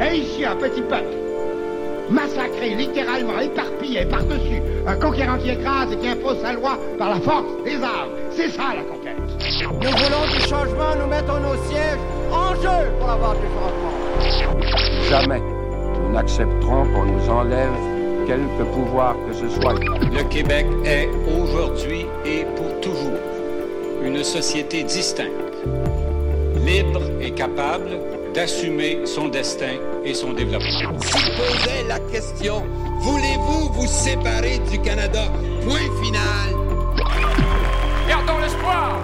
Et ici, un petit peuple, massacré, littéralement éparpillé par-dessus, un conquérant qui écrase et qui impose sa loi par la force des armes. C'est ça la conquête. Nous voulons du changement, nous mettons nos sièges en jeu pour avoir du changement. Jamais nous n'accepterons qu'on nous enlève quelque pouvoir que ce soit. Le Québec est aujourd'hui et pour toujours une société distincte, libre et capable d'assumer son destin et son développement. Se posait la question, voulez-vous vous séparer du Canada? Point final. Gardons l'espoir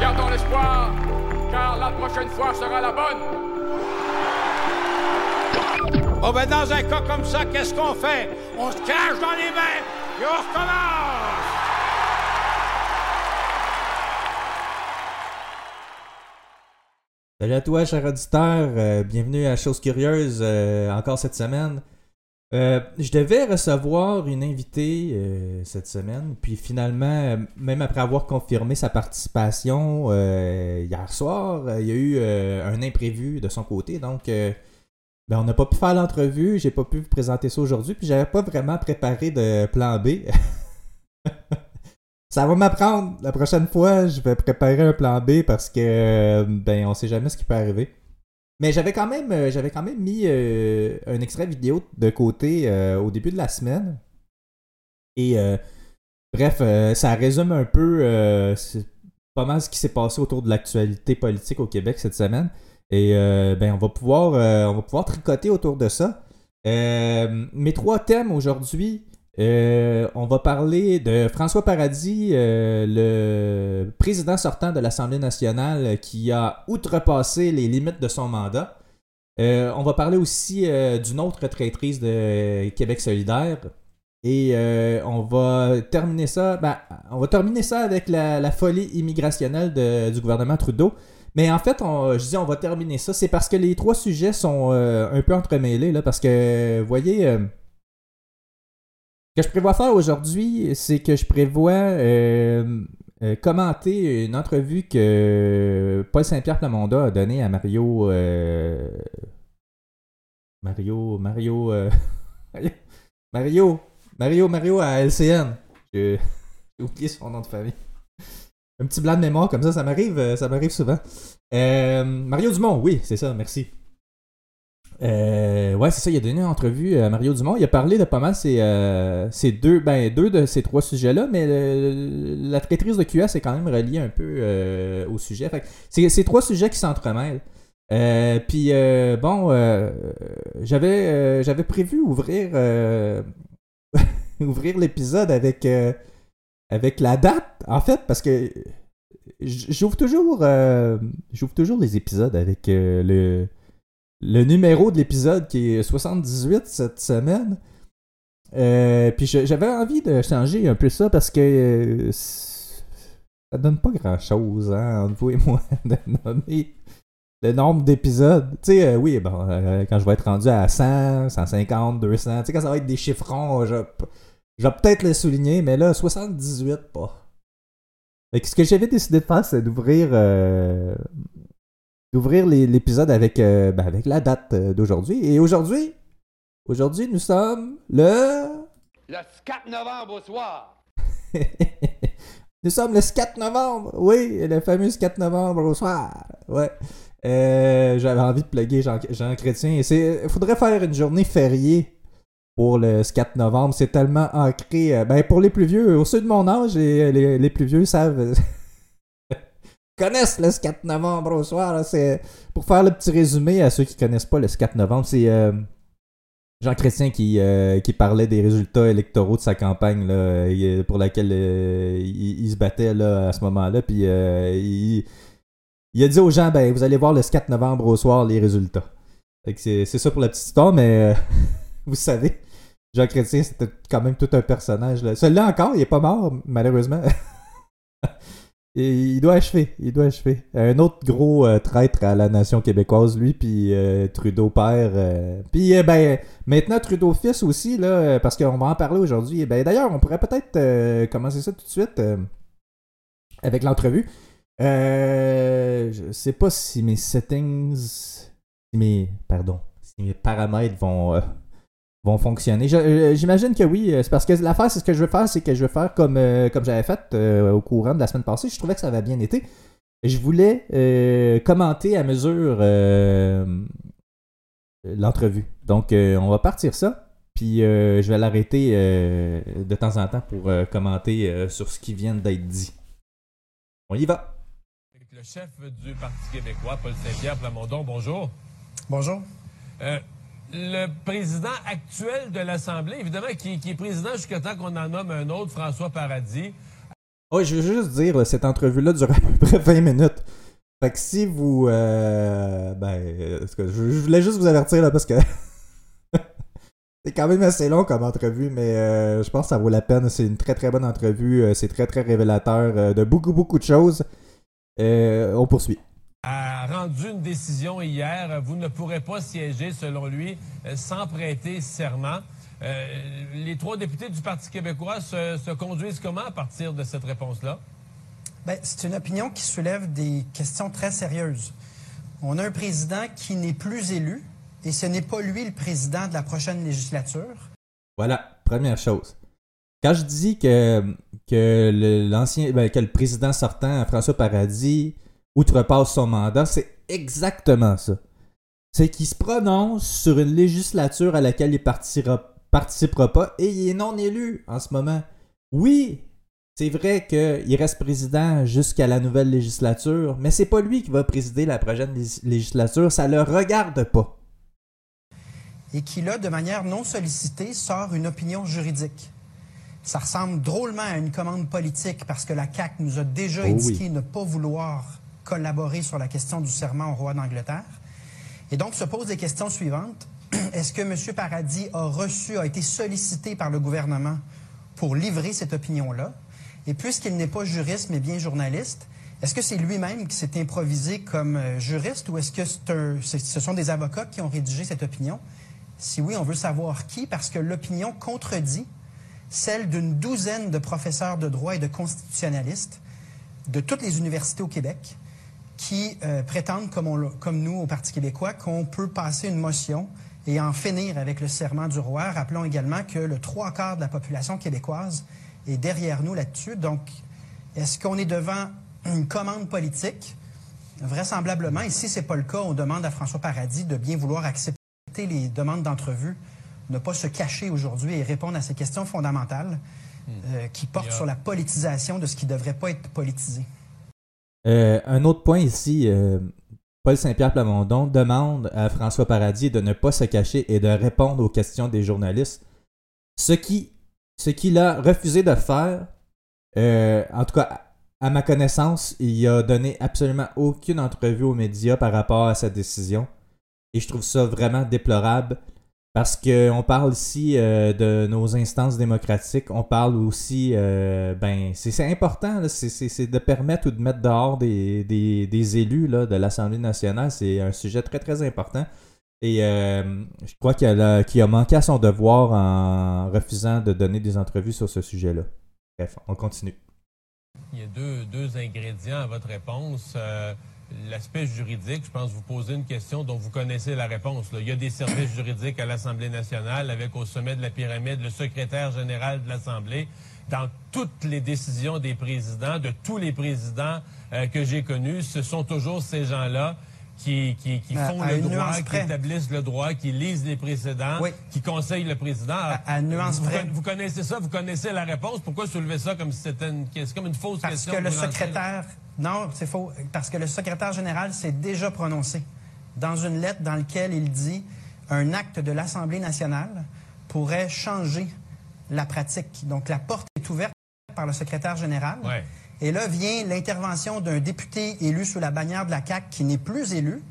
Gardons l'espoir, car la prochaine fois sera la bonne. Bon, ben, dans un cas comme ça, qu'est-ce qu'on fait? On se cache dans les mains et on recommence! Salut à toi, cher auditeur. Euh, bienvenue à Chose Curieuse euh, encore cette semaine. Euh, je devais recevoir une invitée cette semaine, puis finalement, même après avoir confirmé sa participation hier soir, il y a eu un imprévu de son côté, donc ben, on n'a pas pu faire l'entrevue, j'ai pas pu vous présenter ça aujourd'hui, puis j'avais pas vraiment préparé de plan B. ça va m'apprendre. La prochaine fois, je vais préparer un plan B parce que euh, ben on sait jamais ce qui peut arriver. Mais j'avais quand même euh, j'avais quand même mis euh, un extrait vidéo de côté au début de la semaine. Et euh, bref, ça résume un peu pas mal ce qui s'est passé autour de l'actualité politique au Québec cette semaine. Et ben on va pouvoir on va pouvoir tricoter autour de ça. Mes trois thèmes aujourd'hui, euh, on va parler de François Paradis, euh, le président sortant de l'Assemblée nationale qui a outrepassé les limites de son mandat. Euh, on va parler aussi d'une autre traîtrise de Québec solidaire. Et on va terminer ça. ben, on va terminer ça avec la, folie immigrationnelle du gouvernement Trudeau. Mais en fait, je dis on va terminer ça. C'est parce que les trois sujets sont un peu entremêlés. Parce que, vous voyez, que je prévois faire aujourd'hui, c'est que je prévois euh, euh, commenter une entrevue que Paul Saint-Pierre Plamondon a donnée à Mario. euh, Mario. Mario. Mario. Mario. Mario à LCN. J'ai oublié son nom de famille. Un petit blanc de mémoire comme ça, ça m'arrive, ça m'arrive souvent. Mario Dumont, oui, c'est ça, merci. Euh, ouais, c'est ça, il a donné une entrevue à Mario Dumont. Il a parlé de pas mal ces, euh, ces deux, ben, deux de ces trois sujets-là, mais la traîtrise de QS est quand même reliée un peu euh, au sujet. C'est ces trois sujets qui s'entremêlent. Euh, Puis bon, j'avais j'avais prévu ouvrir ouvrir l'épisode avec avec la date, en fait, parce que j'ouvre toujours j'ouvre toujours les épisodes avec le le numéro de l'épisode qui est 78 cette semaine. Euh, puis j'avais envie de changer un peu ça parce que euh, ça donne pas grand chose hein, entre vous et moi de nommer le nombre d'épisodes. Tu sais, euh, oui, bon, quand je vais être rendu à 100, 150, 200, tu sais, quand ça va être des chiffrons, je, je vais peut-être le souligner, mais là, 78, pas. Fait que ce que j'avais décidé de faire, c'est d'ouvrir d'ouvrir l'épisode avec, euh, ben, avec la date euh, d'aujourd'hui. Et aujourd'hui, aujourd'hui, nous sommes le... Le 4 novembre au soir. nous sommes le 4 novembre. Oui, le fameux 4 novembre au soir. Ouais. Euh, J'avais envie de plugger Jean, Jean Chrétien. Il faudrait faire une journée fériée pour le 4 novembre. C'est tellement ancré. ben, pour les plus vieux, au ceux de mon âge, les, les plus vieux savent. Connaissent le 4 novembre au soir. C'est pour faire le petit résumé à ceux qui connaissent pas le 4 novembre, c'est euh, Jean Chrétien qui, euh, qui parlait des résultats électoraux de sa campagne là, il- pour laquelle euh, il, se battait là, à ce moment-là. Puis euh, il, il a dit aux gens ben vous allez voir le 4 novembre au soir les résultats. C'est ça pour la petite histoire, mais euh, vous savez, Jean Chrétien, c'était quand même tout un personnage. Là. Celui-là encore, il est pas mort, malheureusement. Il doit achever, il doit achever. Un autre gros euh, traître à la nation québécoise, lui, puis euh, Trudeau père. euh, Puis euh, ben maintenant Trudeau fils aussi là, parce qu'on va en parler aujourd'hui. Ben d'ailleurs, on pourrait peut-être commencer ça tout de suite avec l'entrevue. Je sais pas si mes settings si mes, pardon, si mes paramètres vont, vont fonctionner. Je- J'imagine que oui. euh, C'est parce que l'affaire, c'est ce que je veux faire, c'est que je veux faire comme, euh, comme j'avais fait euh, au courant de la semaine passée. Je trouvais que ça avait bien été. Je voulais euh, commenter à mesure euh, l'entrevue. Donc, euh, on va partir ça. Puis, euh, je vais l'arrêter euh, de temps en temps pour euh, commenter euh, sur ce qui vient d'être dit. On y va. Le chef du Parti québécois, Paul Saint-Pierre Plamondon, bonjour. Bonjour. Le président actuel de l'Assemblée, évidemment, qui, est président jusqu'à temps qu'on en nomme un autre, François Paradis. Oh, je veux juste dire, cette entrevue-là dure à peu près 20 minutes. Fait que si vous... euh, ben, je, voulais juste vous avertir, là, parce que... c'est quand même assez long comme entrevue, mais euh, je pense que ça vaut la peine. C'est une très très bonne entrevue. euh, c'est très très révélateur de beaucoup beaucoup de choses. On poursuit. A rendu une décision hier. Vous ne pourrez pas siéger, selon lui, euh, sans prêter serment. Euh, les trois députés du Parti québécois se, se conduisent comment à partir de cette réponse-là? Ben, c'est une opinion qui soulève des questions très sérieuses. On a un président qui n'est plus élu et ce n'est pas lui le président de la prochaine législature. Voilà, première chose. Quand je dis que, que le- l'ancien ben, que le président sortant, François Paradis, outrepasse son mandat, c'est exactement ça. C'est qu'il se prononce sur une législature à laquelle il partira, participera pas et il est non élu en ce moment. Oui, c'est vrai qu'il reste président jusqu'à la nouvelle législature, mais c'est pas lui qui va présider la prochaine légis- législature, ça le regarde pas. et qui, là, de manière non sollicitée, sort une opinion juridique. Ça ressemble drôlement à une commande politique parce que la CAQ nous a déjà Oh indiqué oui. ne pas vouloir collaborer sur la question du serment au roi d'Angleterre. Et donc se posent les questions suivantes. Est-ce que M. Paradis a reçu, a été sollicité par le gouvernement pour livrer cette opinion-là? Et puisqu'il n'est pas juriste, mais bien journaliste, est-ce que c'est lui-même qui s'est improvisé comme euh, juriste ou est-ce que ce sont des avocats qui ont rédigé cette opinion? Si oui, on veut savoir qui, parce que l'opinion contredit celle d'une douzaine de professeurs de droit et de constitutionnalistes de toutes les universités au Québec qui euh, prétendent, comme, on comme nous au Parti québécois, qu'on peut passer une motion et en finir avec le serment du roi. Rappelons également que le trois quarts de la population québécoise est derrière nous là-dessus. Donc, est-ce qu'on est devant une commande politique? Vraisemblablement. Et si ce n'est pas le cas, on demande à François Paradis de bien vouloir accepter les demandes d'entrevue, ne pas se cacher aujourd'hui et répondre à ces questions fondamentales euh, qui portent a- sur la politisation de ce qui ne devrait pas être politisé. Euh, un autre point ici, euh, Paul Saint-Pierre Plamondon demande à François Paradis de ne pas se cacher et de répondre aux questions des journalistes. Ce qui, ce qu'il a refusé de faire, euh, en tout cas, à ma connaissance, il a donné absolument aucune entrevue aux médias par rapport à sa décision. Et je trouve ça vraiment déplorable parce qu'on parle ici euh, de nos instances démocratiques. On parle aussi, euh, ben, c'est important, c'est- de permettre ou de mettre dehors des, élus de l'Assemblée nationale. C'est un sujet très, très important. Et euh, je crois qu'il a, a manqué à son devoir en refusant de donner des entrevues sur ce sujet-là. Bref, on continue. Il y a deux, deux ingrédients à votre réponse. L'aspect juridique, je pense vous poser une question dont vous connaissez la réponse. là. Il y a des services juridiques à l'Assemblée nationale avec au sommet de la pyramide le secrétaire général de l'Assemblée. Dans toutes les décisions des présidents, de tous les présidents euh, que j'ai connus, ce sont toujours ces gens-là qui, qui, qui À- font à le droit, qui près. établissent le droit, qui lisent les précédents, Oui. qui conseillent le président. À- à nuance vous, près. vous connaissez ça, vous connaissez la réponse. Pourquoi soulever ça comme si c'était une, c'est comme une fausse Parce question? que le là? Non, c'est faux. Parce que le secrétaire général s'est déjà prononcé dans une lettre dans laquelle il dit un acte de l'Assemblée nationale pourrait changer la pratique. Donc la porte est ouverte par le secrétaire général. Ouais. Et là vient l'intervention d'un député élu sous la bannière de la CAQ qui n'est plus élu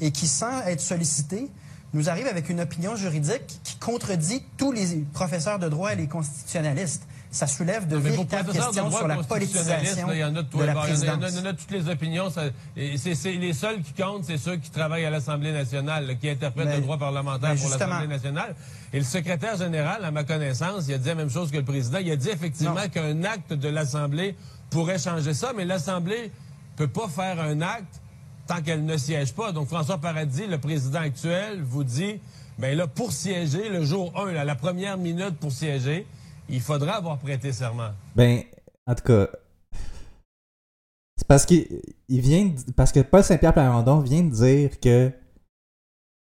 et qui, sans être sollicité, nous arrive avec une opinion juridique qui contredit tous les professeurs de droit et les constitutionnalistes. Ça soulève de Non, véritables questions sur la politisation là, Il y en a de, la il y a- il y en a- présidence. il y en a de toutes les opinions. ça- et les seuls qui comptent, c'est ceux qui travaillent à l'Assemblée nationale, là, qui interprètent Mais- le droit parlementaire ben, pour l'Assemblée nationale. Et le secrétaire général, à ma connaissance, il a dit la même chose que le président. Il a dit effectivement qu'un acte de l'Assemblée pourrait changer ça, mais l'Assemblée peut pas faire un acte tant qu'elle ne siège pas. Donc, François Paradis, le président actuel, vous dit, ben là, pour siéger, le jour 1, là, la première minute pour siéger, il faudra avoir prêté serment. Ben, en tout cas, c'est parce qu'il il vient de- parce que Paul Saint-Pierre Plamondon vient de dire que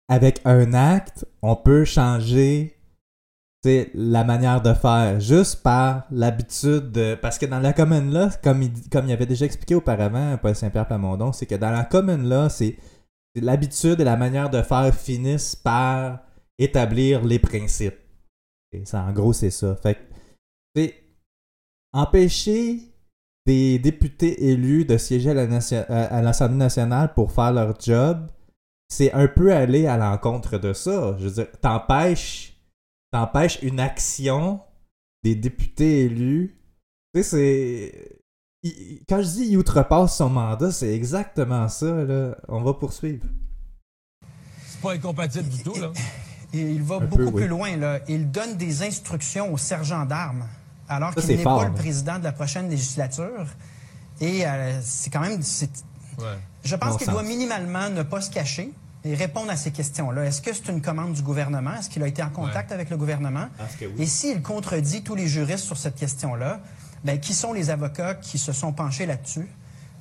avec un acte, on peut changer la manière de faire juste par l'habitude de parce que dans la commune là, comme il, comme il avait déjà expliqué auparavant Paul Saint-Pierre Plamondon, c'est que dans la là, c'est c'est l'habitude et la manière de faire finissent par établir les principes. Et ça, en gros, c'est ça. Fait que, tu sais, empêcher des députés élus de siéger à l'Assemblée nationale pour faire leur job, c'est un peu aller à l'encontre de ça. Je veux dire, t'empêches, t'empêches une action des députés élus. Tu sais, c'est. il- Quand je dis il outrepasse son mandat, c'est exactement ça, là. On va poursuivre. C'est pas incompatible du tout, là. Et il va Un beaucoup peu, oui. plus loin. Là. Il donne des instructions au sergent d'armes, alors qu'il n'est pas le président de la prochaine législature. Et euh, c'est quand même... c'est- Ouais. Je pense Bon qu'il sens. doit minimalement ne pas se cacher et répondre à ces questions-là. Est-ce que c'est une commande du gouvernement? Est-ce qu'il a été en contact avec le gouvernement? Parce que oui. Et s'il contredit tous les juristes sur cette question-là, ben, qui sont les avocats qui se sont penchés là-dessus?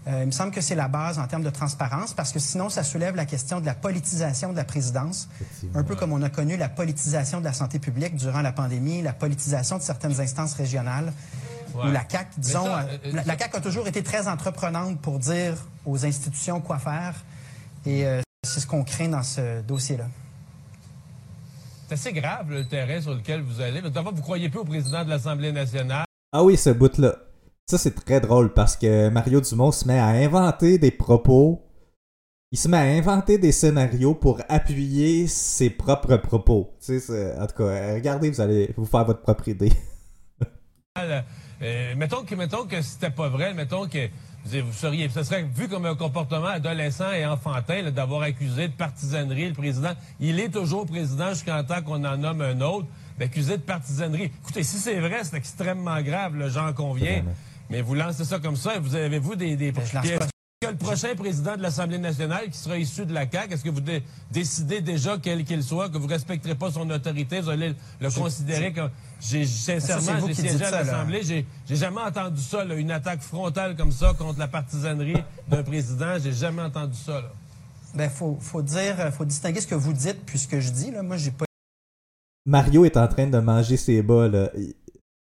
Euh, il me semble que c'est la base en termes de transparence, parce que sinon, ça soulève la question de la politisation de la présidence, un peu comme on a connu la politisation de la santé publique durant la pandémie, la politisation de certaines instances régionales, Ouais. où la CAQ, disons, ça, euh, euh, la, ça- la CAQ a toujours été très entreprenante pour dire aux institutions quoi faire, et euh, c'est ce qu'on craint dans ce dossier-là. C'est assez grave, le terrain sur lequel vous allez. D'abord, vous croyez plus au président de l'Assemblée nationale. Ah oui, ce bout-là. Ça, c'est très drôle parce que Mario Dumont se met à inventer des propos. Il se met à inventer des scénarios pour appuyer ses propres propos. Tu sais, en tout cas, regardez, vous allez vous faire votre propre idée. Euh, mettons que mettons que c'était pas vrai, mettons que vous seriez, ce serait vu comme un comportement adolescent et enfantin d'avoir accusé de partisanerie le président. Il est toujours président jusqu'en temps qu'on en nomme un autre, d'accusé de partisanerie. Écoutez, si c'est vrai, c'est extrêmement grave, le j'en conviens. Mais vous lancez ça comme ça, et vous avez-vous des, des... Ben, que le prochain président de l'Assemblée nationale qui sera issu de la CAQ, est-ce que vous dé- décidez déjà, quel qu'il soit, que vous respecterez pas son autorité, vous allez le considérer comme... J'ai, c'est sincèrement, j'ai siégé à l'Assemblée, j'ai, jamais entendu ça, là, une attaque frontale comme ça contre la partisanerie d'un président. J'ai jamais entendu ça. Là. Ben, faut, faut dire, faut distinguer ce que vous dites puis ce que je dis. Là. Moi, j'ai pas Mario est en train de manger ses bas, là.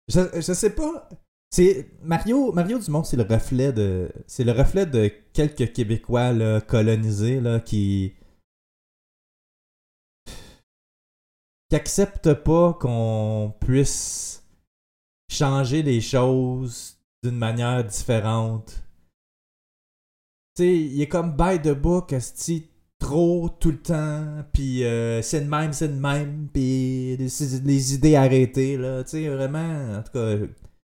Je, je sais pas. C'est Mario Mario Dumont, c'est le reflet de c'est le reflet de quelques Québécois colonisés là qui qui acceptent pas qu'on puisse changer les choses d'une manière différente. Tu sais, il est comme by the book, trop tout le temps, puis euh, c'est de même, c'est de même, puis les, les idées arrêtées, là. Tu sais, vraiment, en tout cas,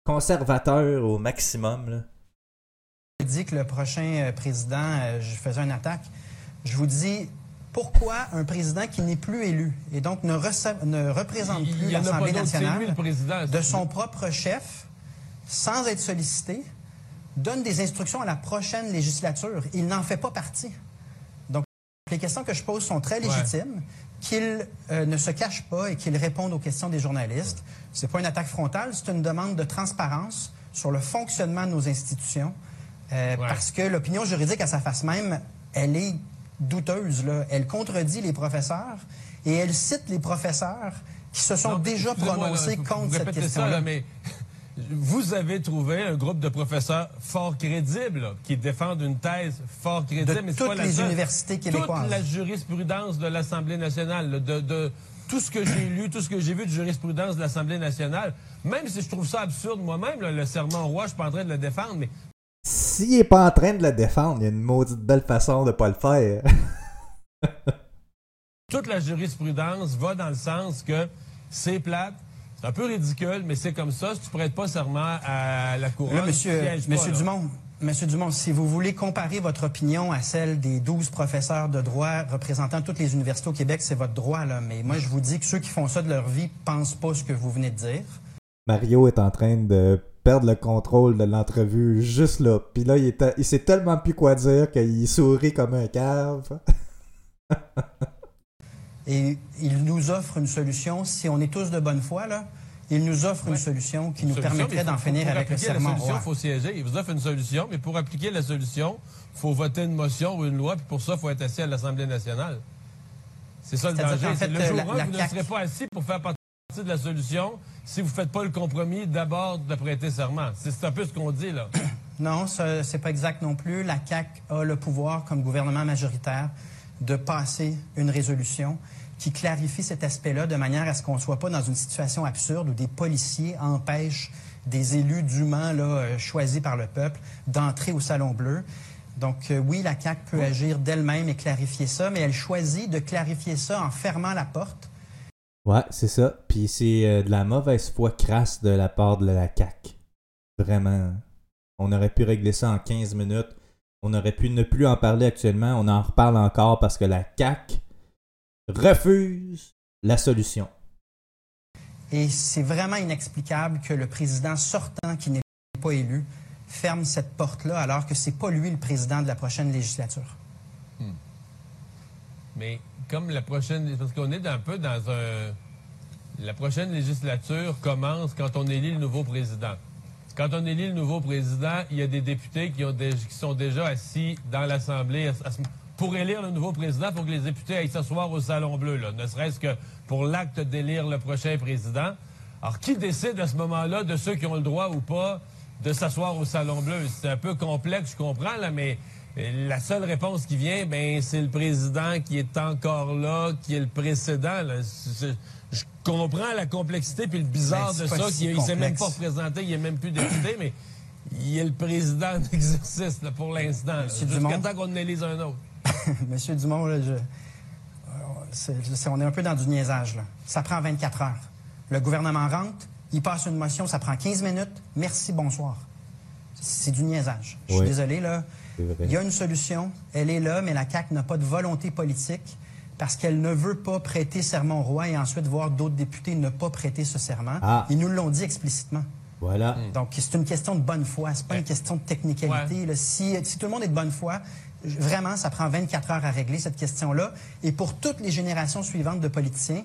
conservateur au maximum, là. dit que le prochain euh, président, euh, je faisais une attaque. Je vous dis, pourquoi un président qui n'est plus élu et donc ne, représente plus l'Assemblée lui, nationale le président. de son propre chef, sans être sollicité, donne des instructions à la prochaine législature. Il n'en fait pas partie. Donc, les questions que je pose sont très légitimes. Qu'il euh, ne se cache pas et qu'il réponde aux questions des journalistes. C'est pas une attaque frontale, c'est une demande de transparence sur le fonctionnement de nos institutions. Euh, Ouais. Parce que l'opinion juridique à sa face même, elle est douteuse. Là. Elle contredit les professeurs et elle cite les professeurs qui se sont Non, déjà prononcés là, contre vous cette question-là. mais vous avez trouvé un groupe de professeurs fort crédibles là, qui défendent une thèse fort crédible. De mais toutes pas la les seule. universités québécoises. Toute la jurisprudence de l'Assemblée nationale, là, de, de tout ce que j'ai lu, tout ce que j'ai vu de jurisprudence de l'Assemblée nationale, même si je trouve ça absurde moi-même, le serment au roi, je suis pas en train de le défendre, mais S'il est pas en train de le défendre, il y a une maudite belle façon de pas le faire. toute la jurisprudence va dans le sens que c'est plate, c'est un peu ridicule, mais c'est comme ça. Si tu prêtes pas serment à la couronne, Là, tu monsieur, sièges pas, monsieur là. Dumont, monsieur Dumont, si vous voulez comparer votre opinion à celle des 12 professeurs de droit représentant toutes les universités au Québec, c'est votre droit, là. Mais moi, je vous dis que ceux qui font ça de leur vie pensent pas ce que vous venez de dire. Mario est en train de perdre le contrôle de l'entrevue juste là. Puis là, il, il sait tellement plus quoi dire qu'il sourit comme un cave. Et il nous offre une solution, si on est tous de bonne foi, là, il nous offre une solution qui nous Solution, permettrait d'en finir pour avec le appliquer la serment il faut siéger. Il vous offre une solution, mais pour appliquer la solution, il faut voter une motion ou une loi, puis pour ça, il faut être assis à l'Assemblée nationale. C'est ça le danger. qu'en C'est fait, le jour la- 1, la vous ne serez pas assis pour faire partie de la solution si vous ne faites pas le compromis d'abord de prêter serment. C'est un peu ce qu'on dit, là. Non, ce c'est pas exact non plus. La CAQ a le pouvoir, comme gouvernement majoritaire, de passer une résolution qui clarifie cet aspect-là de manière à ce qu'on ne soit pas dans une situation absurde où des policiers empêchent des élus dûment là, euh, choisis par le peuple d'entrer au Salon Bleu. Donc euh, oui, la CAQ peut agir d'elle-même et clarifier ça, mais elle choisit de clarifier ça en fermant la porte Ouais, c'est ça. Puis c'est euh, de la mauvaise foi crasse de la part de la CAQ. Vraiment. On aurait pu régler ça en 15 minutes. On aurait pu ne plus en parler actuellement. On en reparle encore parce que la CAQ refuse la solution. Et c'est vraiment inexplicable que le président sortant, qui n'est pas élu, ferme cette porte-là alors que c'est pas lui le président de la prochaine législature. Mais comme la prochaine. Parce qu'on est un peu dans un. La prochaine législature commence quand on élit le nouveau président. Quand on élit le nouveau président, il y a des députés qui, sont déjà assis dans l'Assemblée. à- Pour élire le nouveau président, il faut que les députés aillent s'asseoir au Salon Bleu, là, ne serait-ce que pour l'acte d'élire le prochain président. Alors, qui décide à ce moment-là de ceux qui ont le droit ou pas de s'asseoir au Salon Bleu? C'est un peu complexe, je comprends, là, mais euh, la seule réponse qui vient, ben, c'est le président qui est encore là, qui est le précédent. là. Je comprends la complexité puis le bizarre Ben, de ça, si qu'il ne s'est même pas représenté, il n'est même plus député, mais il est le président d'exercice là, pour l'instant. Jusqu'à Dumont? temps qu'on en élise un autre. Monsieur Dumont, là, je- euh, c'est- c'est- on est un peu dans du niaisage. Là. Ça prend 24 heures. Le gouvernement rentre, il passe une motion, ça prend 15 minutes. Merci, bonsoir. C'est du niaisage. Je suis Oui. désolé, là. Il y a une solution, elle est là, mais la CAQ n'a pas de volonté politique parce qu'elle ne veut pas prêter serment au roi et ensuite voir d'autres députés ne pas prêter ce serment. Ah. Ils nous l'ont dit explicitement. Voilà. Donc, c'est une question de bonne foi, c'est pas une question de technicalité. là. Si, si tout le monde est de bonne foi, vraiment, ça prend 24 heures à régler cette question-là. Et pour toutes les générations suivantes de politiciens,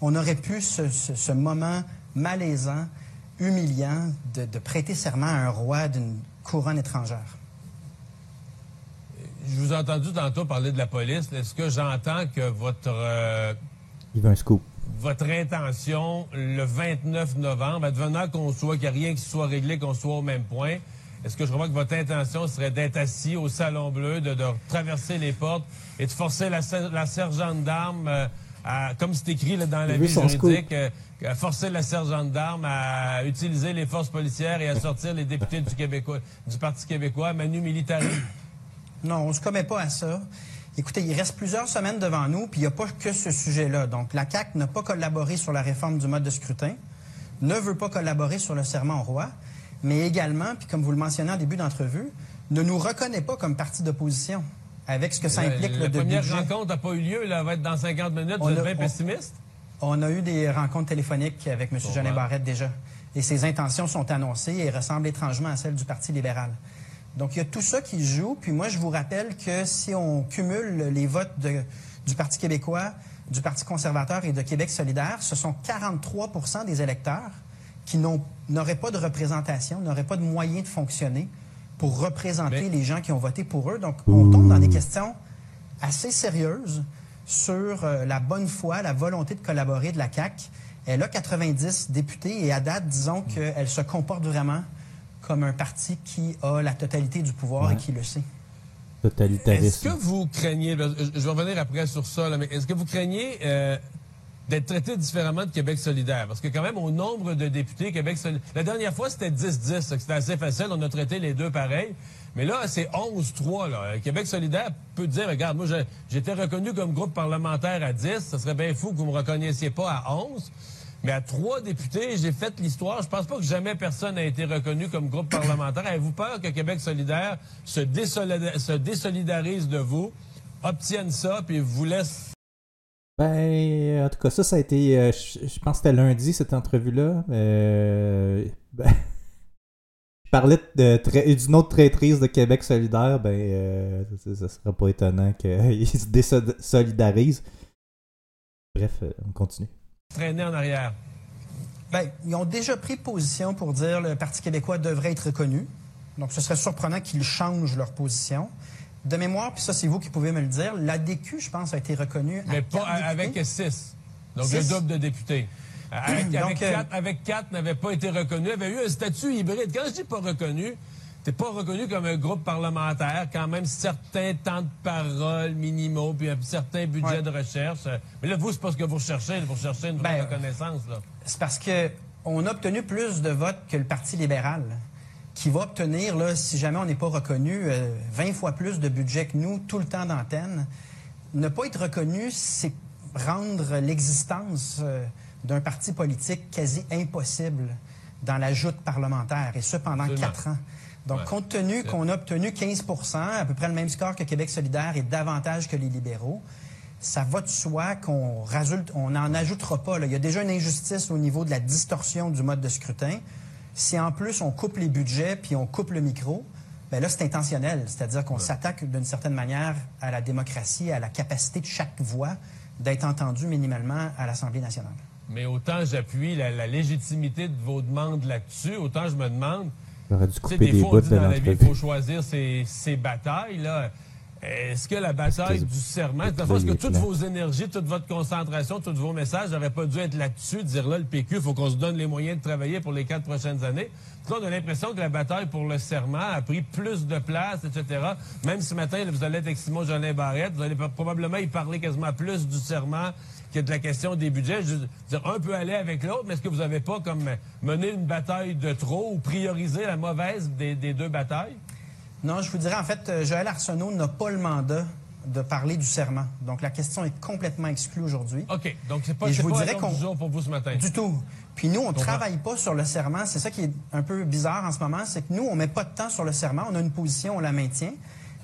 on aurait pu ce, ce- ce moment malaisant, humiliant, de, de prêter serment à un roi d'une couronne étrangère. Je vous ai entendu tantôt parler de la police. Est-ce que j'entends que votre, euh, Il veut un scoop. votre intention, le 29 novembre, advenant qu'on soit, qu'il n'y a rien qui soit réglé, qu'on soit au même point, est-ce que je crois que votre intention serait d'être assis au Salon Bleu, de, de traverser les portes et de forcer la, ser- la sergente d'armes, euh, à, comme c'est écrit là, dans la vie juridique, euh, à forcer la sergente d'armes à utiliser les forces policières et à sortir les députés du, Québécois, du Parti québécois, Manu Militari? Non, on ne se commet pas à ça. Écoutez, il reste plusieurs semaines devant nous, puis il n'y a pas que ce sujet-là. Donc, la CAQ n'a pas collaboré sur la réforme du mode de scrutin, ne veut pas collaborer sur le serment au roi, mais également, puis comme vous le mentionnez en début d'entrevue, ne nous reconnaît pas comme parti d'opposition, avec ce que ça implique la le de première budget. rencontre n'a pas eu lieu, là, elle va être dans 50 minutes. On vous êtes a- bien pessimiste? On a eu des rencontres téléphoniques avec M. Jeannet. Barrette déjà. Et ses intentions sont annoncées et ressemblent étrangement à celles du Parti libéral. Donc, il y a tout ça qui se joue. Puis moi, je vous rappelle que si on cumule les votes de- du Parti québécois, du Parti conservateur et de Québec solidaire, ce sont 43% des électeurs qui n'auraient pas de représentation, n'auraient pas de moyens de fonctionner pour représenter Mais- les gens qui ont voté pour eux. Donc, on tombe dans des questions assez sérieuse sur euh, la bonne foi, la volonté de collaborer de la CAQ. Elle a 90 députés et à date, disons qu'elle se comporte vraiment comme un parti qui a la totalité du pouvoir Ouais. et qui le sait. Est-ce Totalitarisme. que vous craignez, je vais revenir après sur ça, là, mais est-ce que vous craignez euh, d'être traité différemment de Québec solidaire? Parce que quand même, au nombre de députés, Québec solidaire... La dernière fois, c'était 10-10, ça, c'était assez facile, on a traité les deux pareils. Mais là, c'est 11-3. Là. Québec solidaire peut dire, regarde, moi, j'étais reconnu comme groupe parlementaire à 10, ça serait bien fou que vous me reconnaissiez pas à 11. Mais à trois députés, j'ai fait l'histoire. Je pense pas que jamais personne n'a été reconnu comme groupe parlementaire. Avez-vous peur que Québec solidaire se, désolida- se désolidarise de vous, obtienne ça, puis vous laisse... Ben, en tout cas, ça, ça a été. euh, je, je pense que c'était lundi, cette entrevue-là. Euh, ben, parlais d'une autre traîtrise de Québec solidaire, ben, euh, ça, serait pas étonnant qu'il se désolidarise. Bref, euh, on continue. Traîner en arrière? Ben, ils ont déjà pris position pour dire que le Parti québécois devrait être reconnu. Donc, ce serait surprenant qu'ils changent leur position. De mémoire, puis ça, c'est vous qui pouvez me le dire, l'ADQ, je pense, a été reconnu. Mais pas avec six. Donc, le double de députés. Avec, avec, quatre, n'avait pas été reconnu, avait eu un statut hybride. Quand je dis pas reconnu, t'es pas reconnu comme un groupe parlementaire, quand même certains temps de parole minimaux, puis un certain budget de recherche. Mais là, vous, c'est pas ce que vous recherchez, vous recherchez une vraie ben, reconnaissance. C'est parce que on a obtenu plus de votes que le Parti libéral, qui va obtenir, là, si jamais on n'est pas reconnu, 20 euh, fois plus de budget que nous, tout le temps d'antenne. Ne pas être reconnu, c'est rendre l'existence... Euh, d'un parti politique quasi impossible dans la joute parlementaire, et ce pendant quatre ans. Donc, compte tenu qu'on a obtenu 15% à peu près le même score que Québec solidaire et davantage que les libéraux, ça va de soi qu'on on n'en ajoutera pas. Il y a déjà une injustice au niveau de la distorsion du mode de scrutin. Si en plus on coupe les budgets puis on coupe le micro, bien là, c'est intentionnel. C'est-à-dire qu'on s'attaque d'une certaine manière à la démocratie, à la capacité de chaque voix d'être entendue minimalement à l'Assemblée nationale mais autant j'appuie la, légitimité de vos demandes là-dessus, autant je me demande. Tu des, fois, vie, il faut choisir ses, batailles. Là. Est-ce que la bataille du serment, est-ce que toutes vos énergies, toute votre concentration, tous vos messages n'auraient pas dû être là-dessus, dire là, le PQ, il faut qu'on se donne les moyens de travailler pour les quatre prochaines années? Là, on a l'impression que la bataille pour le serment a pris plus de place, etc. Même ce matin, vous allez être avec Simon Jolin Barrette, vous allez probablement y parler quasiment plus du serment qui est de la question des budgets. Je veux dire, un peut aller avec l'autre, mais est-ce que vous n'avez pas comme mené une bataille de trop ou priorisé la mauvaise des, deux batailles? Non, je vous dirais, en fait, euh, Joël Arsenault n'a pas le mandat de parler du serment. Donc, la question est complètement exclue aujourd'hui. OK. Donc, c'est pas, Et je vous dirais qu'on... pour vous ce matin. Du tout. Puis nous, on ne travaille pas sur le serment. C'est ça qui est un peu bizarre en ce moment, c'est que nous, on ne met pas de temps sur le serment. On a une position, on la maintient.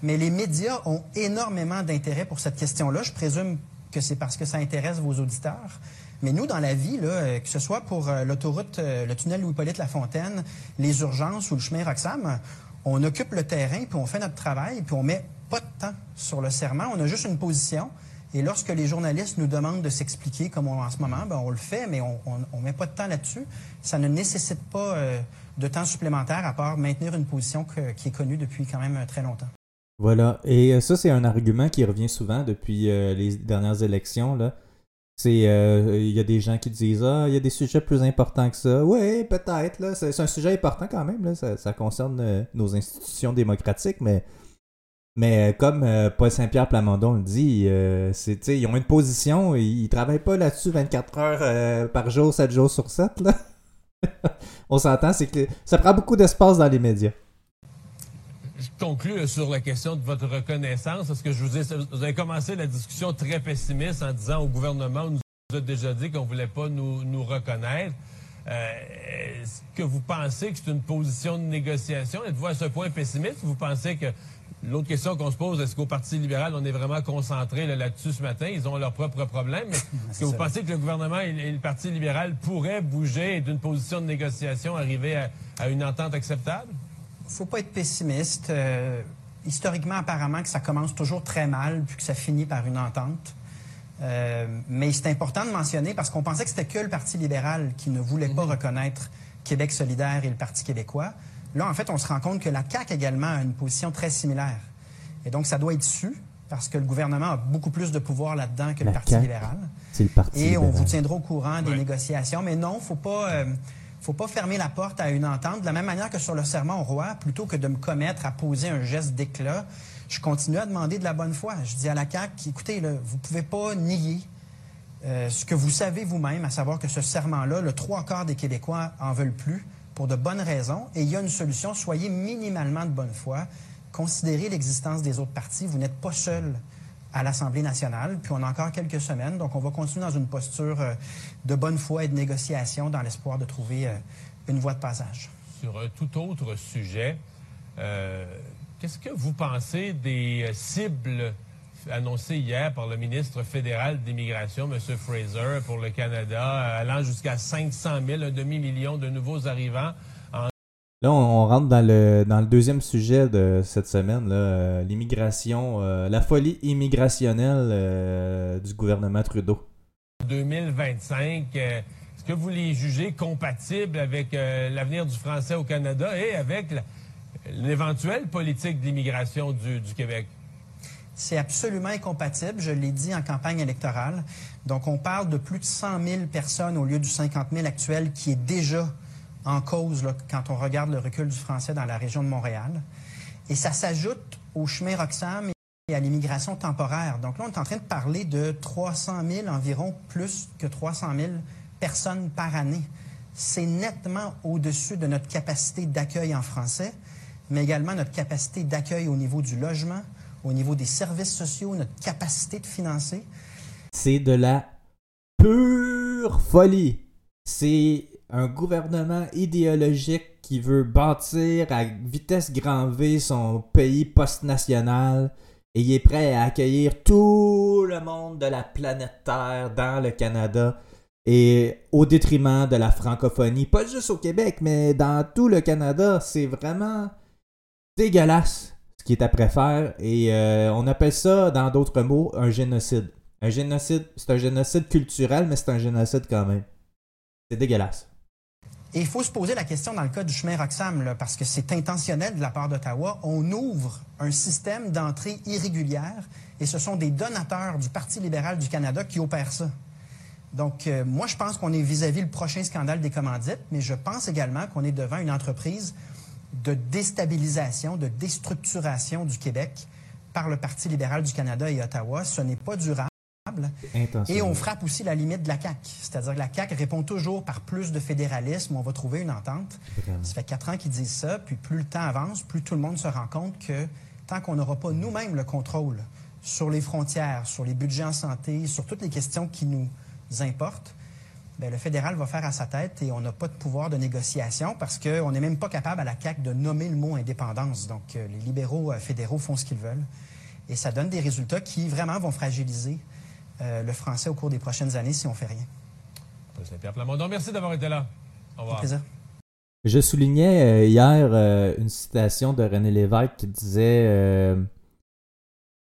Mais les médias ont énormément d'intérêt pour cette question-là. Je présume que c'est parce que ça intéresse vos auditeurs. Mais nous, dans la vie, euh, que ce soit pour euh, l'autoroute, euh, le tunnel Louis-Polyte-Lafontaine, les urgences ou le chemin Roxham, on occupe le terrain, puis on fait notre travail, puis on met pas de temps sur le serment. On a juste une position. Et lorsque les journalistes nous demandent de s'expliquer, comme en ce moment, ben on le fait, mais on ne met pas de temps là-dessus. Ça ne nécessite pas de temps supplémentaire à part maintenir une position qui est connue depuis quand même très longtemps. Voilà. Et euh, ça, c'est un argument qui revient souvent depuis euh, les dernières élections. Là. C'est, euh, il y a des gens qui disent ah, il y a des sujets plus importants que ça. Oui, peut-être là, c'est, un sujet important quand même là. Ça, concerne nos institutions démocratiques, mais comme Paul Saint-Pierre Plamondon le dit, c'est, ils ont une position, ils, ils travaillent pas là-dessus 24 heures par jour, 7 jours sur 7 là. On s'entend, c'est que ça prend beaucoup d'espace dans les médias je conclue sur la question de votre reconnaissance. Parce que je vous ai, vous avez commencé la discussion très pessimiste en disant au gouvernement, on nous a déjà dit qu'on ne voulait pas nous, nous reconnaître. Euh, est-ce que vous pensez que c'est une position de négociation? Êtes-vous à ce point pessimiste? Vous pensez que L'autre question qu'on se pose, est-ce qu'au Parti libéral, on est vraiment concentré là-dessus ce matin? Ils ont leurs propres problèmes. Est-ce que vous pensez que le gouvernement et, le Parti libéral pourraient bouger d'une position de négociation, arriver à une entente acceptable? Faut pas être pessimiste. Euh, historiquement, apparemment, que ça commence toujours très mal, puis que ça finit par une entente. Euh, mais c'est important de mentionner parce qu'on pensait que c'était que le Parti libéral qui ne voulait pas mhm. reconnaître Québec solidaire et le Parti québécois. Là, en fait, on se rend compte que la CAQ également a une position très similaire. Et donc, ça doit être su parce que le gouvernement a beaucoup plus de pouvoir là-dedans que le Parti libéral. C'est le Parti Et on vous tiendra au courant des négociations. Mais non, faut pas... Euh, faut pas fermer la porte à une entente. De la même manière que sur le serment au roi, plutôt que de me commettre à poser un geste d'éclat, je continue à demander de la bonne foi. Je dis à la CAQ, écoutez, vous vous pouvez pas nier euh, ce que vous savez vous-même, à savoir que ce serment-là, le trois quarts des Québécois en veulent plus pour de bonnes raisons, et il y a une solution. Soyez minimalement de bonne foi. Considérez l'existence des autres partis. Vous n'êtes pas seul à l'Assemblée nationale. Puis on a encore quelques semaines, donc on va continuer dans une posture euh, de bonne foi et de négociation dans l'espoir de trouver euh, une voie de passage. Sur un tout autre sujet, euh, qu'est-ce que vous pensez des cibles annoncées hier par le ministre fédéral d'immigration, M. Fraser, pour le Canada, allant jusqu'à 500 000, un demi-million de nouveaux arrivants Là, on, on rentre dans le, dans le deuxième sujet de cette semaine, là, euh, l'immigration, euh, la folie immigrationnelle euh, du gouvernement Trudeau. 2025, euh, est-ce que vous les jugez compatibles avec euh, l'avenir du français au Canada et avec l'éventuelle politique d'immigration du, du Québec? C'est absolument incompatible, je l'ai dit en campagne électorale. Donc, on parle de plus de 100 000 personnes au lieu du 50 000 actuel qui est déjà en cause quand on regarde le recul du français dans la région de Montréal. Et ça s'ajoute au chemin Roxham et à l'immigration temporaire. Donc là, on est en train de parler de 300 000, environ plus que 300 000 personnes par année. C'est nettement au-dessus de notre capacité d'accueil en français, mais également notre capacité d'accueil au niveau du logement, au niveau des services sociaux, notre capacité de financer. C'est de la pure folie. C'est un gouvernement idéologique qui veut bâtir à vitesse grand V son pays post-national et il est prêt à accueillir tout le monde de la planète Terre dans le Canada et au détriment de la francophonie, pas juste au Québec, mais dans tout le Canada. C'est vraiment dégueulasse ce qui est après faire et euh, on appelle ça, dans d'autres mots, un génocide. Un génocide, c'est un génocide culturel, mais c'est un génocide quand même. C'est dégueulasse. Et il faut se poser la question dans le cas du chemin Roxham, parce que c'est intentionnel de la part d'Ottawa. On ouvre un système d'entrée irrégulière et ce sont des donateurs du Parti libéral du Canada qui opèrent ça. Donc, euh, moi, je pense qu'on est vis-à-vis le prochain scandale des commandites, mais je pense également qu'on est devant une entreprise de déstabilisation, de déstructuration du Québec par le Parti libéral du Canada et Ottawa. Ce n'est pas durable. Et on frappe aussi la limite de la CAQ. C'est-à-dire que la CAQ répond toujours par plus de fédéralisme, on va trouver une entente. Vraiment. Ça fait quatre ans qu'ils disent ça, puis plus le temps avance, plus tout le monde se rend compte que tant qu'on n'aura pas nous-mêmes le contrôle sur les frontières, sur les budgets en santé, sur toutes les questions qui nous importent, ben, le fédéral va faire à sa tête et on n'a pas de pouvoir de négociation parce qu'on n'est même pas capable à la CAQ de nommer le mot indépendance. Donc, euh, les libéraux euh, fédéraux font ce qu'ils veulent. Et ça donne des résultats qui vraiment vont fragiliser euh, le français au cours des prochaines années si on fait rien. Plamondon, merci d'avoir été là. Au revoir. plaisir. Je soulignais euh, hier euh, une citation de René Lévesque qui disait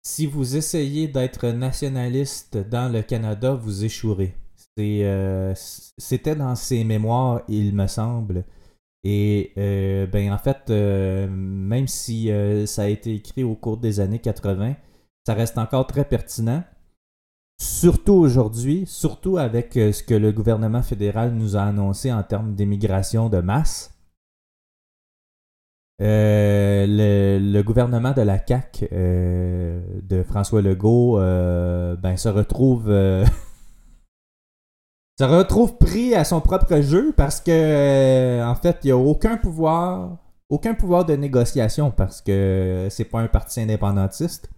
Si vous essayez d'être nationaliste dans le Canada, vous échouerez. C'est, C'était dans ses mémoires, il me semble. Et euh, ben en fait, euh, même si euh, ça a été écrit au cours des années 80, ça reste encore très pertinent. Surtout aujourd'hui, surtout avec euh, ce que le gouvernement fédéral nous a annoncé en termes d'immigration de masse. Euh, le, gouvernement de la CAQ euh, de François Legault ben, se retrouve se retrouve pris à son propre jeu parce que en fait il n'y a aucun pouvoir aucun pouvoir de négociation parce que c'est pas un parti indépendantiste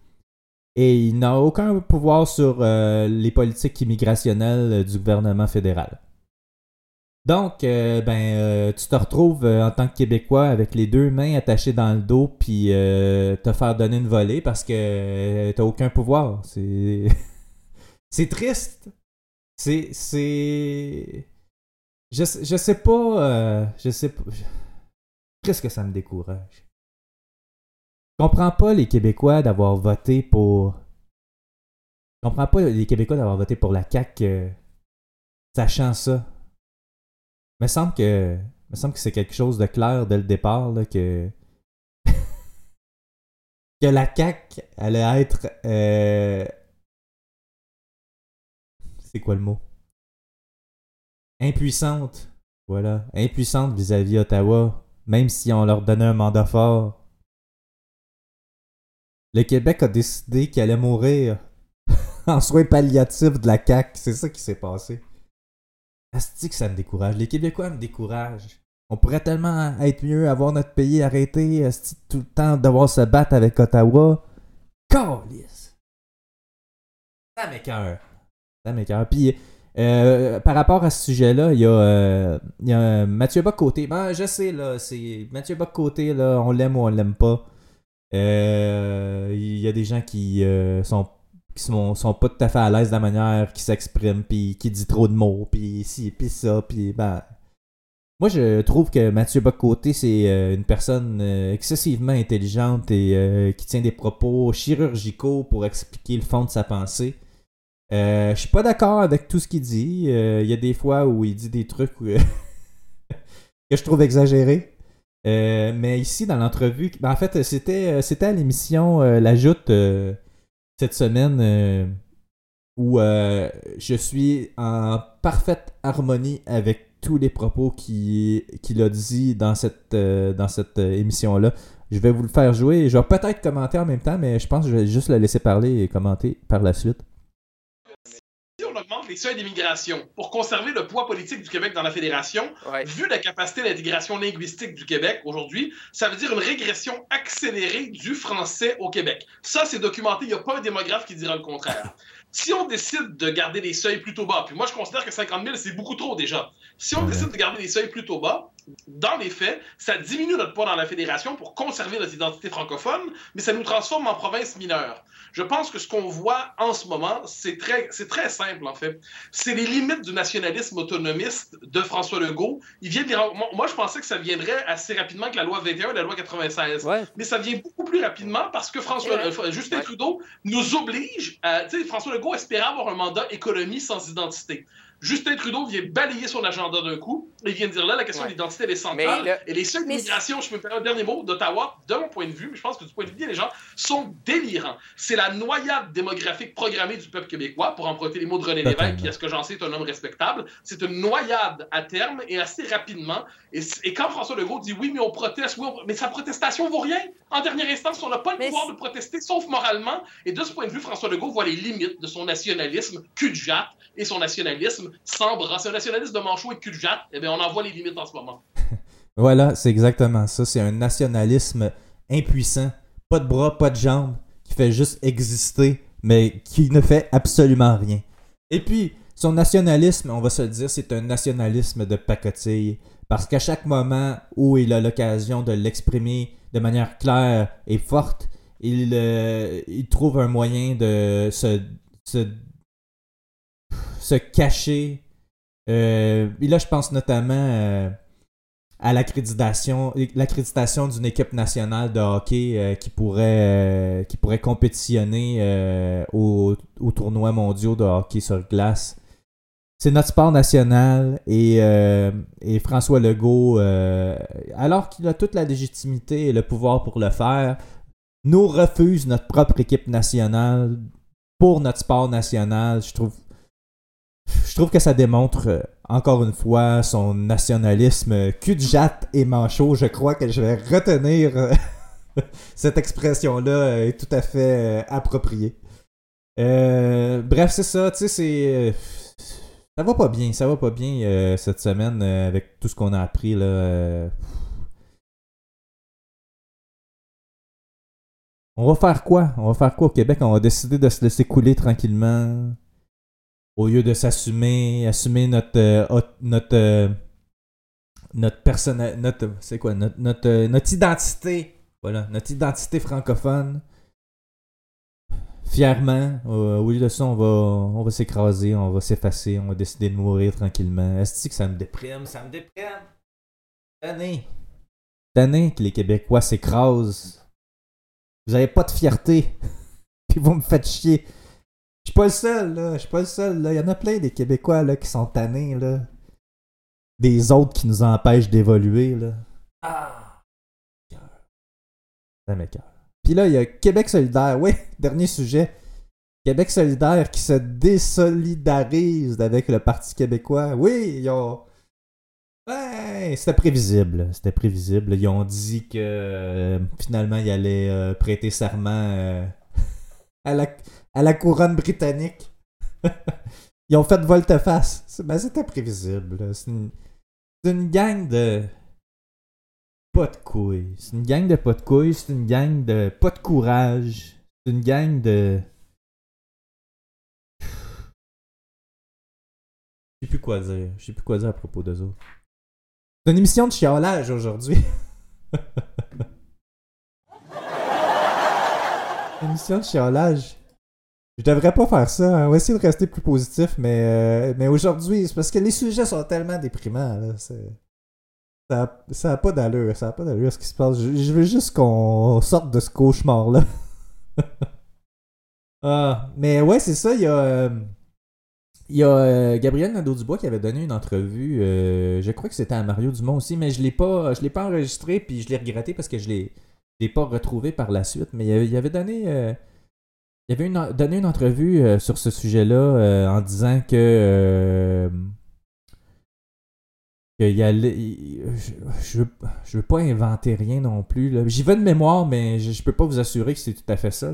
et il n'a aucun pouvoir sur euh, les politiques immigrationnelles euh, du gouvernement fédéral. Donc, euh, ben, tu te retrouves en tant que Québécois avec les deux mains attachées dans le dos, puis te faire donner une volée parce que t'as aucun pouvoir. C'est, c'est triste. C'est, c'est, je, je sais pas, je sais pas. Qu'est-ce que ça me décourage? Je comprends pas les Québécois d'avoir voté pour. Je comprends pas les Québécois d'avoir voté pour la CAQ euh, sachant ça. Me semble que. Me semble que c'est quelque chose de clair dès le départ là, que. que la CAQ allait être. euh, C'est quoi le mot? Impuissante. Voilà. Impuissante vis-à-vis Ottawa. Même si on leur donnait un mandat fort. Le Québec a décidé qu'il allait mourir en soins palliatifs de la CAQ. C'est ça qui s'est passé. Asti que ça me décourage. Les Québécois me découragent. On pourrait tellement être mieux, avoir notre pays arrêté, tout le temps devoir se battre avec Ottawa. Calice! Ça m'écoeure. Ça m'écoeure. Puis, euh, par rapport à ce sujet-là, il y a, euh, il y a Mathieu Bock-Côté. Ben, je sais, là, c'est Mathieu Bock-Côté, là, on l'aime ou on l'aime pas. Euh, Il y a des gens qui euh, sont qui sont, pas tout à fait à l'aise de la manière qu'il s'exprime, puis qui dit trop de mots, puis ci, puis ça, puis ben... Moi, je trouve que Mathieu Bocoté, c'est euh, une personne euh, excessivement intelligente et qui tient des propos chirurgicaux pour expliquer le fond de sa pensée. Je suis pas d'accord avec tout ce qu'il dit. Il y a des fois où il dit des trucs que je trouve exagérés. Euh, mais ici, dans l'entrevue, ben, en fait, c'était c'était à l'émission euh, La Joute euh, cette semaine euh, où euh, je suis en parfaite harmonie avec tous les propos qu'il a dit dans cette, euh, dans cette euh, émission-là. Je vais vous le faire jouer. Je vais peut-être commenter en même temps, mais je pense que je vais juste le laisser parler et commenter par la suite. Augmente les seuils d'immigration pour conserver le poids politique du Québec dans la fédération, vu la capacité d'intégration linguistique du Québec aujourd'hui, ça veut dire une régression accélérée du français au Québec. Ça, c'est documenté. Il n'y a pas un démographe qui dira le contraire. Si on décide de garder les seuils plutôt bas, puis moi je considère que 50 000 c'est beaucoup trop déjà. Si on décide de garder les seuils plutôt bas, dans les faits, ça diminue notre poids dans la fédération pour conserver notre identité francophone, mais ça nous transforme en province mineure. Je pense que ce qu'on voit en ce moment, c'est très, c'est très simple en fait. C'est les limites du nationalisme autonomiste de François Legault. Il vient de moi, je pensais que ça viendrait assez rapidement que la loi 21 et la loi 96. Mais ça vient beaucoup plus rapidement parce que François, euh, Justin Trudeau nous oblige à. Tu sais, François Legault espérait avoir un mandat économie sans identité. Justin Trudeau vient balayer son agenda d'un coup et il vient dire là, la question de l'identité, elle est centrale. Le- Et les seuils Mais d'immigration, je me permets un dernier mot, d'Ottawa, de mon point de vue, mais je pense que du point de vue des gens, sont délirants. C'est la noyade démographique programmée du peuple québécois, pour emprunter les mots de René. Lévesque, qui, à ce que j'en sais, est un homme respectable. C'est une noyade à terme et assez rapidement. Et, quand François Legault dit oui, mais on proteste, oui, on- mais sa protestation vaut rien. En dernière instance, on n'a pas le pouvoir de protester, sauf moralement. Et de ce point de vue, François Legault voit les limites de son nationalisme cul de jatte et son nationalisme sans bras. C'est un nationalisme de manchot et cul de jatte. Eh bien, on en voit les limites en ce moment. Voilà, c'est exactement ça. C'est un nationalisme impuissant. Pas de bras, pas de jambes, qui fait juste exister, mais qui ne fait absolument rien. Et puis, son nationalisme, on va se le dire, c'est un nationalisme de pacotille. Parce qu'à chaque moment où il a l'occasion de l'exprimer de manière claire et forte, il, euh, trouve un moyen de se, se cacher. Euh, et là, je pense notamment euh, à l'accréditation, d'une équipe nationale de hockey euh, qui pourrait, qui pourrait compétitionner aux, aux tournois mondiaux de hockey sur glace. C'est notre sport national et, et François Legault, alors qu'il a toute la légitimité et le pouvoir pour le faire, nous refuse notre propre équipe nationale pour notre sport national. Je trouve, je trouve que ça démontre euh, encore une fois son nationalisme cul de jatte et manchot. Je crois que je vais retenir euh, cette expression-là euh, est tout à fait appropriée. Bref, c'est ça, tu sais, c'est. ça va pas bien, ça va pas bien cette semaine avec tout ce qu'on a appris là. On va faire quoi? On va faire quoi au Québec? On va décider de se laisser couler tranquillement au lieu de s'assumer, assumer notre euh, notre euh, notre notre c'est quoi notre notre, euh, notre identité, voilà, notre identité francophone. Fièrement, au lieu de ça, on va on va s'écraser, on va s'effacer, on va décider de mourir tranquillement. Est-ce que ça me déprime, ça me déprime. Tanné. Tanné que les Québécois s'écrasent. Vous avez pas de fierté. Puis vous me faites chier. Je suis pas le seul, là. Je suis pas le seul, là. Il y en a plein des Québécois, là, qui sont tannés, là. Des autres qui nous empêchent d'évoluer, là. Ah! Ça m'écoeure. Puis là, il y a Québec solidaire. Oui, dernier sujet. Québec solidaire qui se désolidarise avec le Parti québécois. Oui, ils ont... Ouais, c'était prévisible. C'était prévisible. Ils ont dit que euh, finalement, ils allaient euh, prêter serment euh, à, la, à la couronne britannique. ils ont fait volte-face. Ben, c'était prévisible. C'est une, gang de. Pas de couilles. C'est une gang de pas de couilles. C'est une gang de pas de courage. C'est une gang de. Je sais plus quoi dire. Je sais plus quoi dire à propos d'eux autres. C'est une émission de chiolage aujourd'hui. Une émission de chiolage. Je devrais pas faire ça. hein. On va essayer de rester plus positif, mais, euh, mais aujourd'hui, c'est parce que les sujets sont tellement déprimants. Là, Ça, ça a pas d'allure, ça a pas d'allure ce qui se passe. Je, veux juste qu'on sorte de ce cauchemar-là. ah, mais ouais, c'est ça, il y a... euh, il y a euh, Gabriel Nadeau-Dubois qui avait donné une entrevue, je crois que c'était à Mario Dumont aussi, mais je l'ai pas, je l'ai pas enregistré puis je l'ai regretté parce que je l'ai, l'ai pas retrouvé par la suite. Mais il avait, donné, il avait donné une entrevue euh, sur ce sujet-là euh, en disant que euh, y allait- je, je, veux, pas inventer rien non plus. J'y vais de mémoire, mais je, je peux pas vous assurer que c'est tout à fait ça.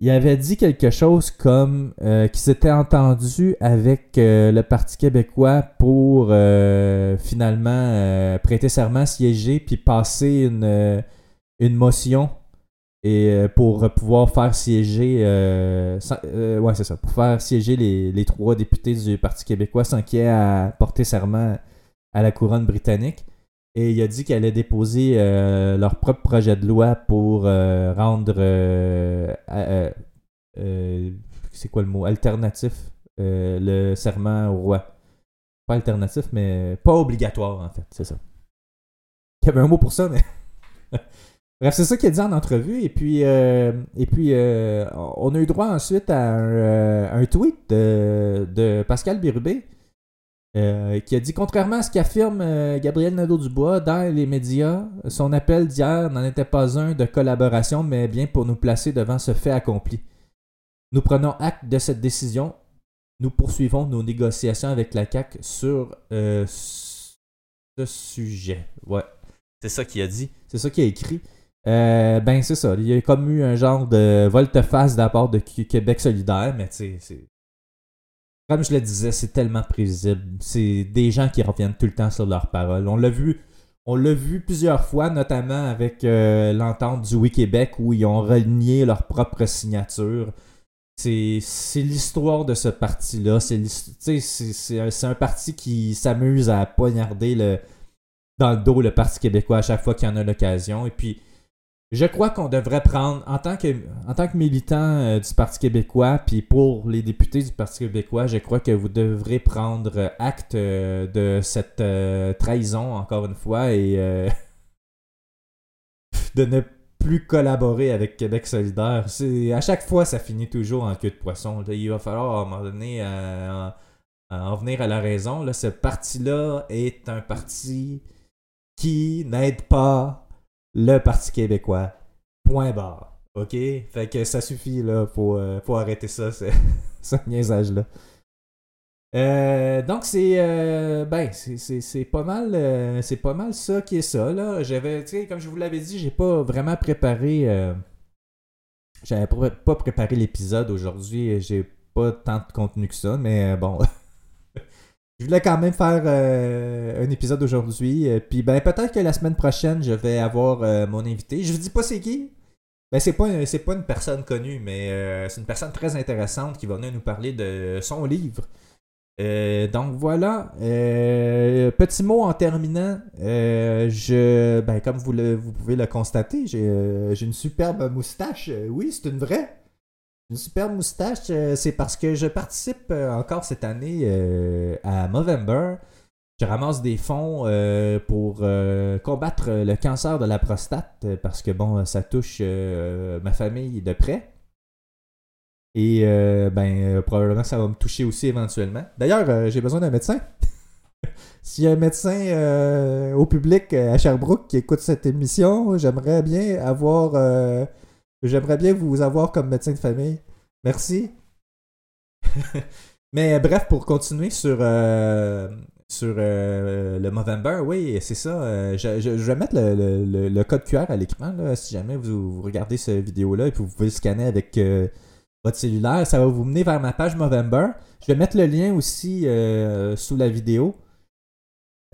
Il avait dit quelque chose comme euh, qu'il s'était entendu avec le Parti québécois pour finalement prêter serment, siéger, puis passer une, une motion et euh, pour pouvoir faire siéger euh, euh, ouais c'est ça pour faire siéger les, les trois députés du Parti québécois sans qu'il ait à porter serment à la couronne britannique et il a dit qu'elle allait déposer leur propre projet de loi pour rendre. c'est quoi le mot? Alternatif. le serment au roi. Pas alternatif, mais pas obligatoire, en fait. C'est ça. Il y avait un mot pour ça, mais. Bref, c'est ça qu'il a dit en entrevue. Et puis, euh, et puis euh, on a eu droit ensuite à un, euh, un tweet de, de Pascal Birubé euh, qui a dit contrairement à ce qu'affirme Gabriel Nadeau-Dubois dans les médias, son appel d'hier n'en était pas un de collaboration, mais bien pour nous placer devant ce fait accompli. Nous prenons acte de cette décision. Nous poursuivons nos négociations avec la CAC sur ce sujet. Ouais, c'est ça qu'il a dit. C'est ça qu'il a écrit. Euh, ben, c'est ça. Il y a comme eu un genre de volte-face de de Québec solidaire, mais tu sais, comme je le disais, c'est tellement prévisible. C'est des gens qui reviennent tout le temps sur leurs paroles. On l'a vu, on l'a vu plusieurs fois, notamment avec euh, l'entente du Oui Québec où ils ont renié leur propre signature. C'est l'histoire de ce parti-là. C'est un, un parti qui s'amuse à poignarder le, dans le dos le Parti québécois à chaque fois qu'il en a l'occasion. Et puis, je crois qu'on devrait prendre, en tant que, en tant que militant euh, du Parti québécois, puis pour les députés du Parti québécois, je crois que vous devrez prendre euh, acte euh, de cette trahison, encore une fois, et de ne plus collaborer avec Québec solidaire. C'est, à chaque fois, ça finit toujours en queue de poisson. Il va falloir, à un moment donné, en, en venir à la raison. Là, ce parti-là est un parti qui n'aide pas le Parti québécois. Point barre. OK? Fait que ça suffit, là. Faut, euh, faut arrêter ça, ce, ce niaisage-là. Euh, donc c'est euh, ben c'est- c'est pas mal euh, c'est pas mal ça qui est ça là j'avais comme je vous l'avais dit j'ai pas vraiment préparé j'avais pas préparé l'épisode aujourd'hui j'ai pas tant de contenu que ça mais bon je voulais quand même faire euh, un épisode aujourd'hui. euh, Puis ben peut-être que la semaine prochaine, je vais avoir euh, mon invité. Je vous dis pas c'est qui. Ben c'est pas c'est pas une personne connue, mais c'est une personne très intéressante qui va venir nous parler de son livre. Donc voilà. Petit mot en terminant. Je ben comme vous le vous pouvez le constater, j'ai une superbe moustache. Oui, c'est une vraie. Une superbe moustache, euh, c'est parce que je participe euh, encore cette année euh, à Movember. Je ramasse des fonds pour combattre le cancer de la prostate parce que bon, ça touche ma famille de près. Et ben probablement ça va me toucher aussi éventuellement. D'ailleurs, j'ai besoin d'un médecin. S'il y a un médecin au public à Sherbrooke qui écoute cette émission, j'aimerais bien avoir J'aimerais bien vous avoir comme médecin de famille. Merci. Mais bref, pour continuer sur, euh, sur euh, le Movember, oui, c'est ça. euh, je, je- vais mettre le, le- le- code QR à l'écran si jamais vous, regardez cette vidéo-là et puis vous pouvez le scanner avec votre cellulaire. Ça va vous mener vers ma page Movember. Je vais mettre le lien aussi sous la vidéo.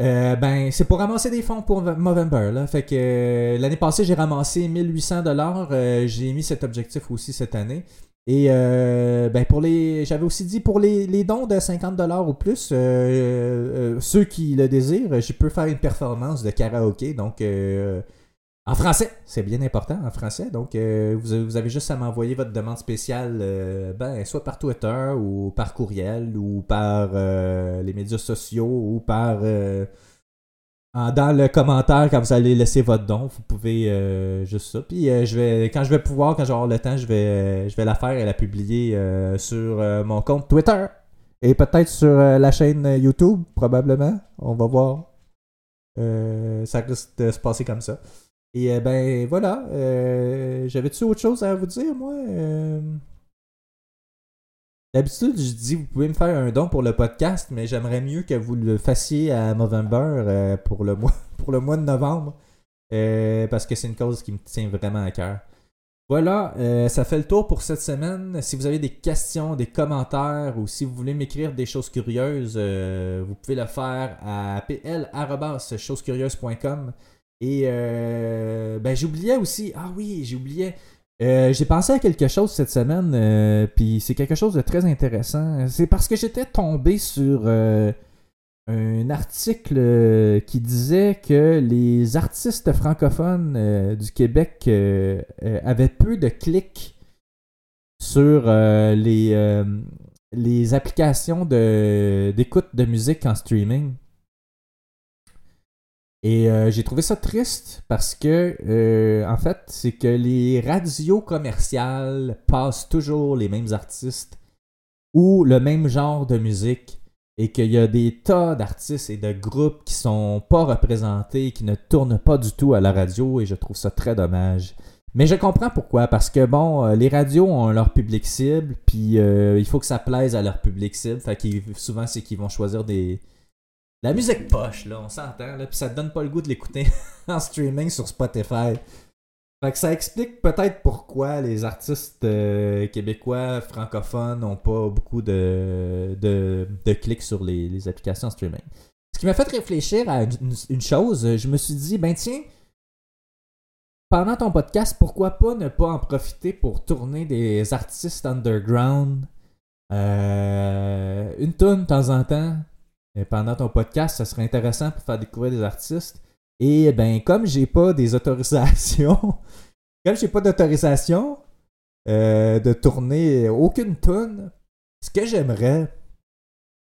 Euh, ben, c'est pour ramasser des fonds pour Movember. Là. Fait que euh, l'année passée, j'ai ramassé 1800 dollars. j'ai mis cet objectif aussi cette année. Et euh, ben pour les, j'avais aussi dit pour les, dons de 50 dollars ou plus, euh, euh, ceux qui le désirent, je peux faire une performance de karaoké. Donc euh, en français, c'est bien important en français. Donc euh, vous, avez- juste à m'envoyer votre demande spéciale, euh, ben soit par Twitter ou par courriel ou par euh, les médias sociaux ou par dans le commentaire quand vous allez laisser votre don. Vous pouvez juste ça. Puis je vais, quand je vais pouvoir, quand j'aurai le temps, je vais, je vais la faire et la publier sur mon compte Twitter. Et peut-être sur la chaîne YouTube, probablement. On va voir. ça risque de se passer comme ça. Et ben voilà. J'avais-tu autre chose à vous dire, moi? D'habitude, je dis vous pouvez me faire un don pour le podcast, mais j'aimerais mieux que vous le fassiez à Movember euh, pour, le mois, pour le mois de novembre. Euh, parce que c'est une cause qui me tient vraiment à cœur. Voilà, euh, ça fait le tour pour cette semaine. Si vous avez des questions, des commentaires ou si vous voulez m'écrire des choses curieuses, vous pouvez le faire à pl.chosescurieuses.com. Et ben j'oubliais aussi, ah oui, j'oubliais, euh, j'ai pensé à quelque chose cette semaine, euh, puis c'est quelque chose de très intéressant. C'est parce que j'étais tombé sur euh, un article qui disait que les artistes francophones du Québec avaient peu de clics sur les, les applications d'écoute de musique en streaming. Et euh, j'ai trouvé ça triste parce que, euh, en fait, c'est que les radios commerciales passent toujours les mêmes artistes ou le même genre de musique et qu'il y a des tas d'artistes et de groupes qui sont pas représentés, qui ne tournent pas du tout à la radio et je trouve ça très dommage. Mais je comprends pourquoi, parce que bon, euh, les radios ont leur public cible, puis il faut que ça plaise à leur public cible. Fait que souvent, c'est qu'ils vont choisir des, la musique poche, là, on s'entend, là, puis ça te donne pas le goût de l'écouter en streaming sur Spotify. Fait que ça explique peut-être pourquoi les artistes euh, québécois francophones n'ont pas beaucoup de, de, clics sur les, applications streaming. Ce qui m'a fait réfléchir à une, chose, je me suis dit, ben tiens, pendant ton podcast, pourquoi pas ne pas en profiter pour tourner des artistes underground euh, une tonne de temps en temps pendant ton podcast, ça serait intéressant pour faire découvrir des artistes. Et ben, comme j'ai pas des autorisations, comme j'ai pas d'autorisation euh, de tourner aucune tune, ce que j'aimerais,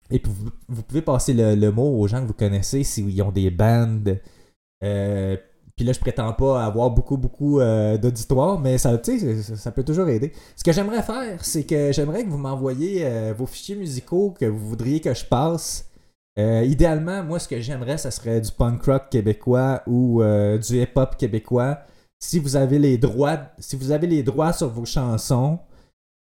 et vous, pouvez passer le, mot aux gens que vous connaissez s'ils ont des bandes. Euh, puis là, je prétends pas avoir beaucoup, beaucoup euh, d'auditoire, mais ça, ça peut toujours aider. Ce que j'aimerais faire, c'est que j'aimerais que vous m'envoyiez vos fichiers musicaux que vous voudriez que je passe euh, idéalement, moi, ce que j'aimerais, ce serait du punk rock québécois ou euh, du hip-hop québécois. Si vous avez les droits, sur vos chansons,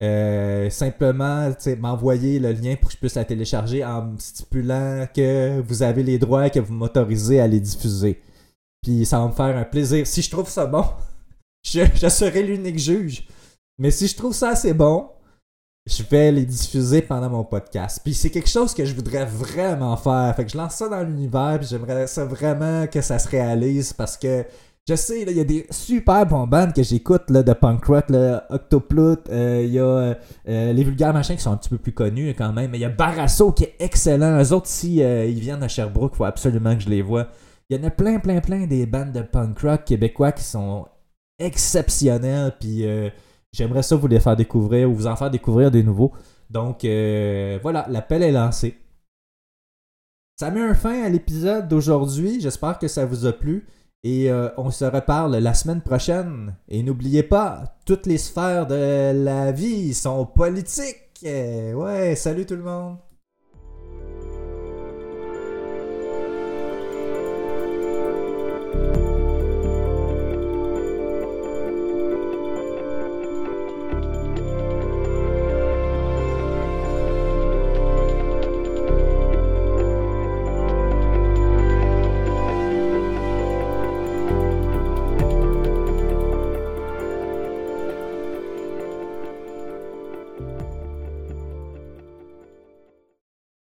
euh, simplement m'envoyer le lien pour que je puisse la télécharger en stipulant que vous avez les droits et que vous m'autorisez à les diffuser. Puis ça va me faire un plaisir. Si je trouve ça bon, je, je serai l'unique juge. Mais si je trouve ça assez bon, je vais les diffuser pendant mon podcast. Puis c'est quelque chose que je voudrais vraiment faire. Fait que je lance ça dans l'univers, puis j'aimerais ça vraiment que ça se réalise parce que je sais, il y a des super bons bands que j'écoute de punk rock, là, euh, il y a euh, les vulgaires machins qui sont un petit peu plus connus quand même, mais il y a Barasso qui est excellent. Eux autres, si euh, ils viennent à Sherbrooke, il faut absolument que je les vois. Il y en a plein, plein, plein des bandes de punk rock québécois qui sont exceptionnels, puis J'aimerais ça vous les faire découvrir ou vous en faire découvrir des nouveaux. Donc euh, voilà, l'appel est lancé. Ça met un fin à l'épisode d'aujourd'hui. J'espère que ça vous a plu. Et euh, on se reparle la semaine prochaine. Et n'oubliez pas, toutes les sphères de la vie sont politiques. Ouais, salut tout le monde.